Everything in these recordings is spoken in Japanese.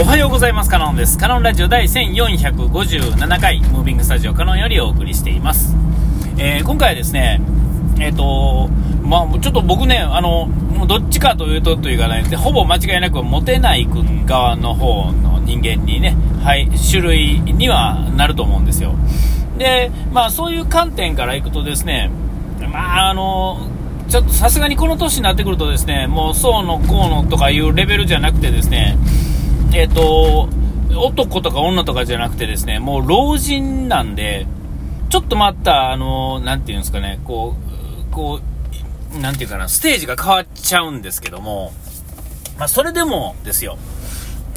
おはようございます。カノンです。カノンラジオ第1457回ムービングスタジオカノンよりお送りしています、えー今回はですねえっ、とまあちょっと僕ねあのどっちかというとというかねほぼ間違いなくモテない君側の方の人間にねはい種類にはなると思うんですよ。でまあそういう観点からいくとですねまああのちょっとさすがにこの年になってくるとですねもうそうのこうのとかいうレベルじゃなくてですねえっ、と、男とか女とかじゃなくてですね、もう老人なんで、ちょっとまた、あの、なんていうんですかね、こう、こう、なんていうかな、ステージが変わっちゃうんですけども、まあ、それでもですよ、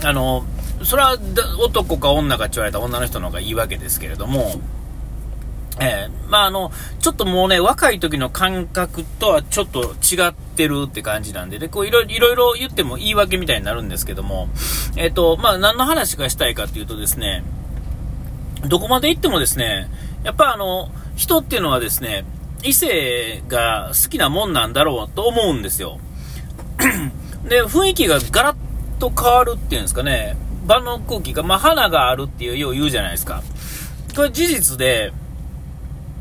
あの、それは男か女かって言われた女の人の方がいいわけですけれども、ええまああの、ちょっともうね、若い時の感覚とはちょっと違ってるって感じなんで、で、こういろいろ言っても言い訳みたいになるんですけども、えっ、と、まあ何の話がしたいかっていうとですね、どこまで行ってもですね、やっぱあの、人っていうのはですね、異性が好きなもんなんだろうと思うんですよ。で、雰囲気がガラッと変わるっていうんですかね、場の空気が、まあ花があるっていうよう言うじゃないですか。これ事実で、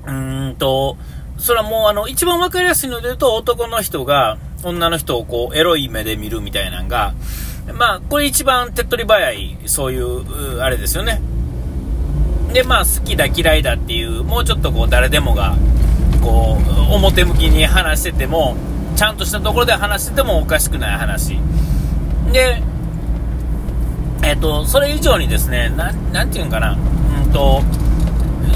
うーんと、それはもうあの、一番わかりやすいので言うと、男の人が女の人をこう、エロい目で見るみたいなのが、まあ、これ一番手っ取り早い、そういう、あれですよね。で、まあ、好きだ嫌いだっていう、もうちょっとこう、誰でもが、こう、表向きに話してても、ちゃんとしたところで話しててもおかしくない話。で、えっ、と、それ以上にですね、な、なんていうんかな、うんと、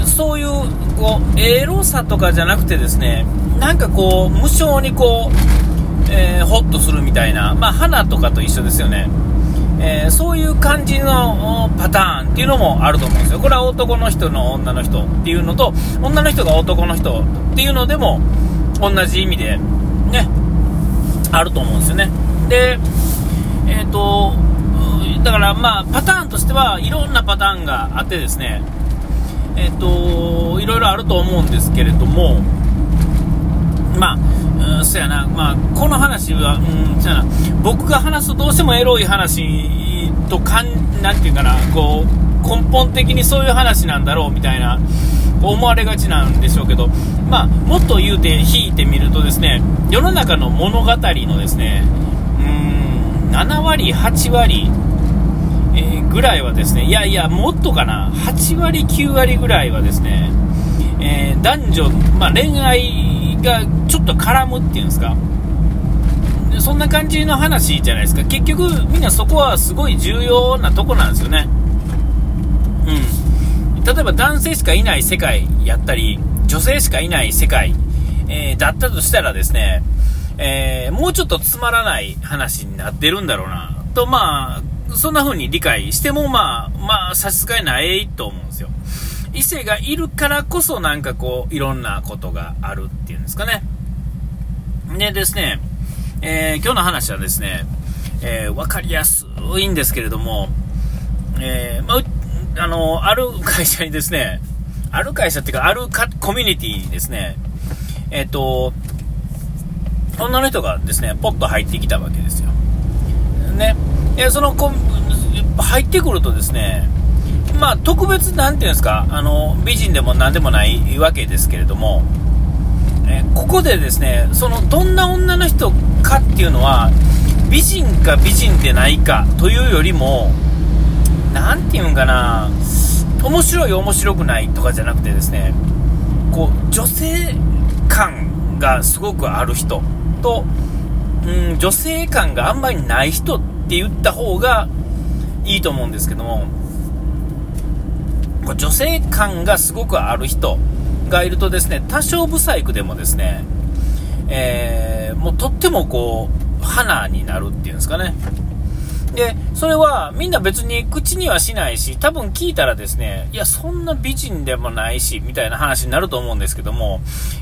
そういう、こう、エロさとかじゃなくてですね、なんかこう、無性にこう、えーホッとするみたいな、まあ、花とかと一緒ですよね。えーそういう感じのパターンっていうのもあると思うんですよ。これは男の人の女の人っていうのと、女の人が男の人っていうのでも、同じ意味で、ね、あると思うんですよね。で、えっ、と、だからまあ、パターンとしてはいろんなパターンがあってですね、えっ、と、いろいろあると思うんですけれども、まあ、うん、そやな、まあ、この話は、うん、そやな、僕が話すとどうしてもエロい話とかん、なんていうかな、こう、根本的にそういう話なんだろうみたいな、思われがちなんでしょうけど、まあ、もっと言うて、引いてみるとですね、世の中の物語のですね、うん、7割、8割、ぐらいはですね、いやいや、もっとかな、8割、9割ぐらいはですね、えー男女、まあ、恋愛がちょっと絡むっていうんですか、そんな感じの話じゃないですか、結局、みんなそこはすごい重要なとこなんですよね。うん、例えば男性しかいない世界やったり、女性しかいない世界、えーだったとしたらですね、えーもうちょっとつまらない話になってるんだろうな、と、まあ、そんな風に理解しても、まあ、まあ、差し支えないと思うんですよ。異性がいるからこそなんかこう、いろんなことがあるっていうんですかね。でですね、えー今日の話はですね、えーわかりやすいんですけれども、えーまあ、あの、ある会社にですね、ある会社っていうか、あるかコミュニティにですね、えっ、と、女の人がですね、ポッと入ってきたわけですよ。ね。えそのコン、入ってくるとですね、まあ、特別、なんていうんですか、あの、美人でも何でもないわけですけれども、えここでですね、その、どんな女の人かっていうのは、美人か美人でないかというよりも、なんていうんかな、面白い面白くないとかじゃなくてですね、こう、女性感がすごくある人と、うん、女性感があんまりない人ってって言った方がいいと思うんですけども、女性感がすごくある人がいるとですね、多少不細工でもですね、えーもうとってもこう、花になるっていうんですかね。で、それはみんな別に口にはしないし、多分聞いたらですね、いや、そんな美人でもないし、みたいな話になると思うんですけども、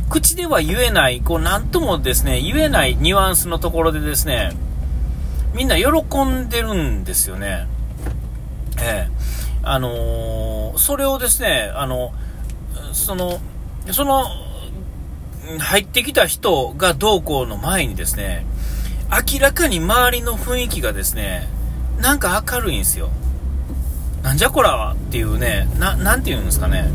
口では言えない、こう、なんともですね、言えないニュアンスのところでですね、みんな喜んでるんですよね。ええあのーそれをですね、あの、その、その、入ってきた人がどうこうの前にですね、明らかに周りの雰囲気がですね、なんか明るいんですよ。なんじゃこらはっていうね、な、なんて言うんですかね。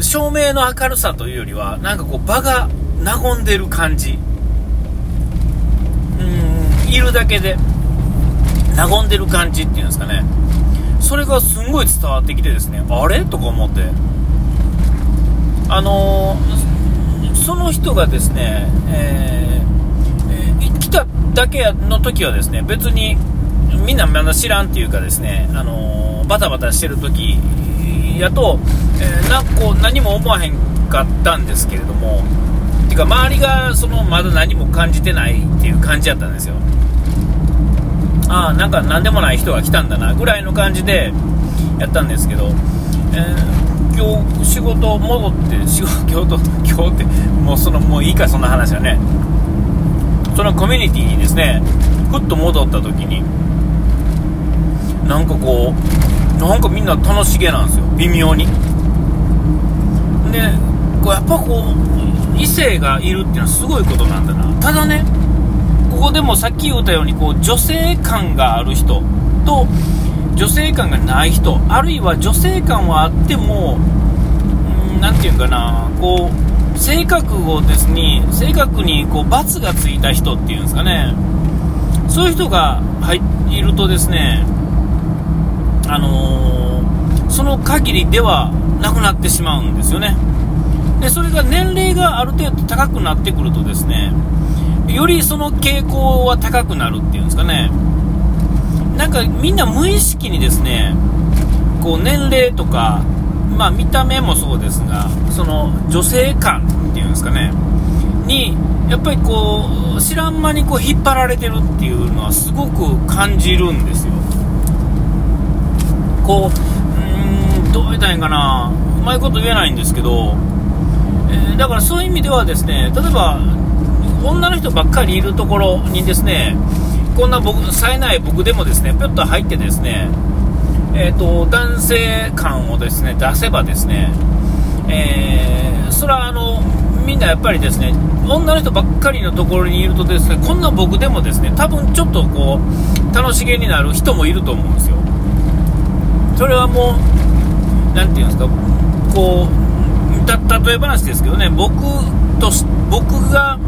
照明の明るさというよりは、なんかこう場が和んでる感じ。いるだけで和んでる感じっていうんですかね。それがすんごい伝わってきてですね、あれ？とか思って。あのー、その人がですね、えー、えー、来ただけの時はですね、別にみんなまだ知らんっていうかですね、あのバタバタしてる時やと、えー、なこう何も思わへんかったんですけれども、てか周りがそのまだ何も感じてないっていう感じやったんですよ。あ、なんか何でもない人が来たんだなぐらいの感じでやったんですけど、えー、今日仕事戻って 仕事今日今日ってもうそのもういいかそんな話はねそのコミュニティにですねふっと戻った時になんかこうなんかみんな楽しげなんですよ微妙に。でこうやっぱこう異性がいるっていうのはすごいことなんだな。ただねここでもさっき言ったようにこう女性感がある人と女性感がない人あるいは女性感はあっても何て言うかなこう性格をですね性格にこう罰がついた人っていうんですかね。そういう人が入いるとですねあのー、その限りではなくなってしまうんですよね。でそれが年齢がある程度高くなってくるとですねよりその傾向は高くなるっていうんですかね。なんかみんな無意識にですねこう年齢とか、まあ、見た目もそうですがその女性感っていうんですかね。にやっぱりこう知らん間にこう引っ張られてるっていうのはすごく感じるんですよ。こううーんどう言ったらいいかな。うまいこと言えないんですけど、えー、だからそういう意味ではですね例えば女の人ばっかりいるところにですねこんな僕冴えない僕でもですねぴょっと入ってですねえーと、男性感をですね出せばですね、えー、それはあのみんなやっぱりですね女の人ばっかりのところにいるとですねこんな僕でもですね多分ちょっとこう楽しげになる人もいると思うんですよ。それはもう何て言うんですかこう例え話ですけどね僕と僕が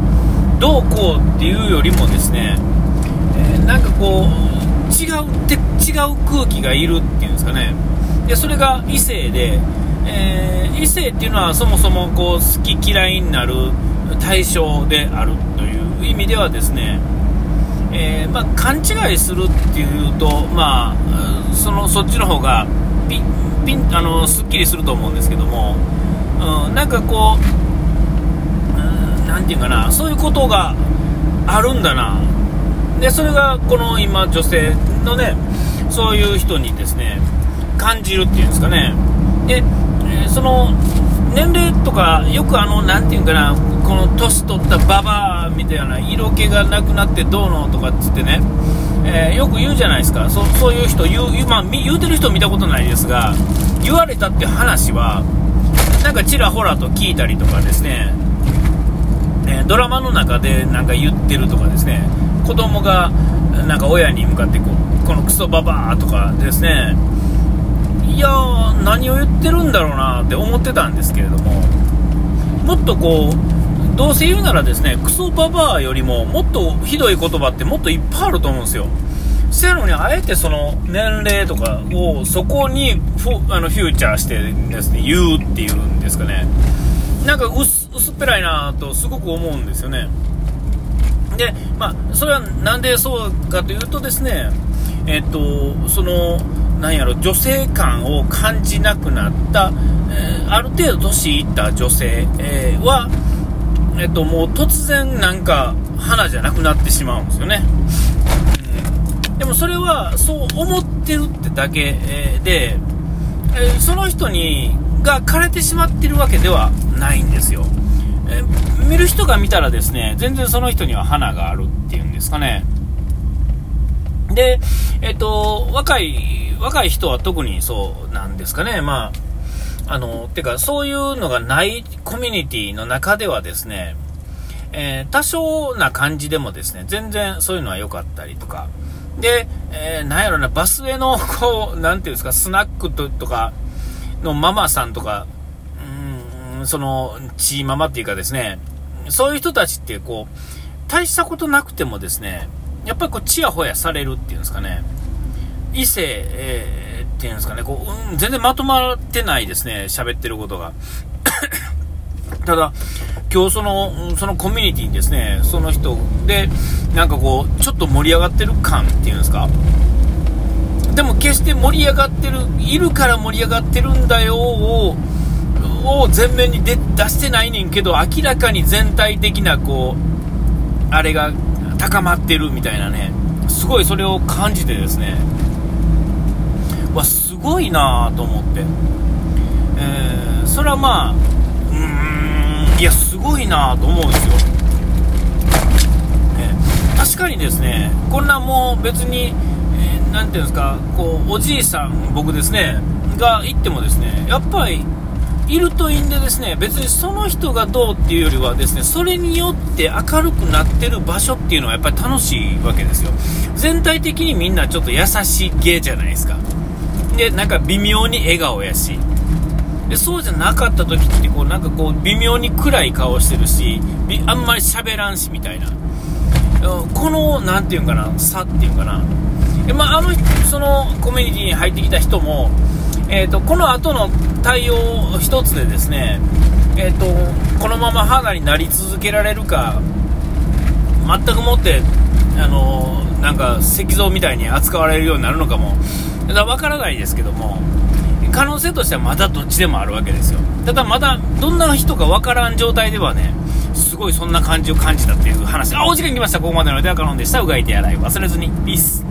どうこうっていうよりもですね、えー、なんかこう違うって違う空気がいるっていうんですかね。でそれが異性で、えー、異性っていうのはそもそもこう好き嫌いになる対象であるという意味ではですね、えー、まあ、勘違いするっていうと、まあ、そのそっちの方がピンピンあのすっきりすると思うんですけども、うん、なんかこう何て言うかなそういうことがあるんだな。でそれがこの今女性のねそういう人にですね感じるっていうんですかね。で、その年齢とかよくあの何て言うかなこの年取ったババアみたいな色気がなくなってどうのとかっつってね、えー、よく言うじゃないですか。そそういう人言う,、まあ、言うてる人見たことないですが言われたって話はなんかちらほらと聞いたりとかですね。えドラマの中でなんか言ってるとかですね。子供がなんか親に向かってこうこのクソババアとかですね。いや何を言ってるんだろうなって思ってたんですけれども。もっとこうどうせ言うならですねクソババアよりももっとひどい言葉ってもっといっぱいあると思うんですよ。せやのにあえてその年齢とかをそこにフあのフューチャーしてですね言うっていうんですかね。なんか薄薄っぺらいなとすごく思うんですよね。で、まあ、それはなんでそうかというとですね、えっと、その、なんやろ、女性感を感じなくなった、えー、ある程度年いった女性、えー、は、えっと、もう突然なんか花じゃなくなってしまうんですよね。うん、でもそれはそう思ってるってだけ、えー、で、その人にが枯れてしまってるわけではないんですよ。え見る人が見たらですね、全然その人には花があるっていうんですかね。で、えっと、若い、若い人は特にそうなんですかね。まあ、あの、てか、そういうのがないコミュニティの中ではですね、えー、多少な感じでもですね、全然そういうのは良かったりとか、で、えー、なんやろな、バスへの、こう、なんていうんですか、スナックととかのママさんとか、ん、その、チーママっていうかですね、そういう人たちって、こう、大したことなくてもですね、やっぱりこう、ちやほやされるっていうんですかね、異性、えー、っていうんですかね、こう、うん、全然まとまってないですね、喋ってることが。ただ、今日その、そのコミュニティにですね、その人で、なんかこう、ちょっと盛り上がってる感っていうんですか、でも決して盛り上がってる、いるから盛り上がってるんだよを、を前面に出してないねんけど、明らかに全体的なこう、あれが高まってるみたいなね、すごいそれを感じてですね、わ、すごいなと思って。えー、それはまあ、うーん、いや、すごいなと思うんですよ。えー、確かにですね、こんなもう別に、えー、ていうんですか、こう、おじいさん、僕ですね、が行ってもですね、やっぱり、いるといいんでですね、別にその人がどうっていうよりはですね、それによって明るくなってる場所っていうのはやっぱり楽しいわけですよ。全体的にみんなちょっと優しい芸じゃないですか。で、なんか微妙に笑顔やし。で、そうじゃなかった時って、こう、なんかこう、微妙に暗い顔してるし、あんまり喋らんし、みたいな。この、なんていうんかな、差っていうかな。でまあ、あの、そのコミュニティに入ってきた人も、えーと、この後の対応一つでですね、えーと、このまま肌になり続けられるか、全くもって、あのなんか石像みたいに扱われるようになるのかも、わからないですけども、可能性としてはまだどっちでもあるわけですよ。ただまだどんな人かわからん状態ではね、すごいそんな感じを感じたっていう話。あ、お時間来ました。ここまでのではカノンでした。うがいて洗い忘れずに。ピース。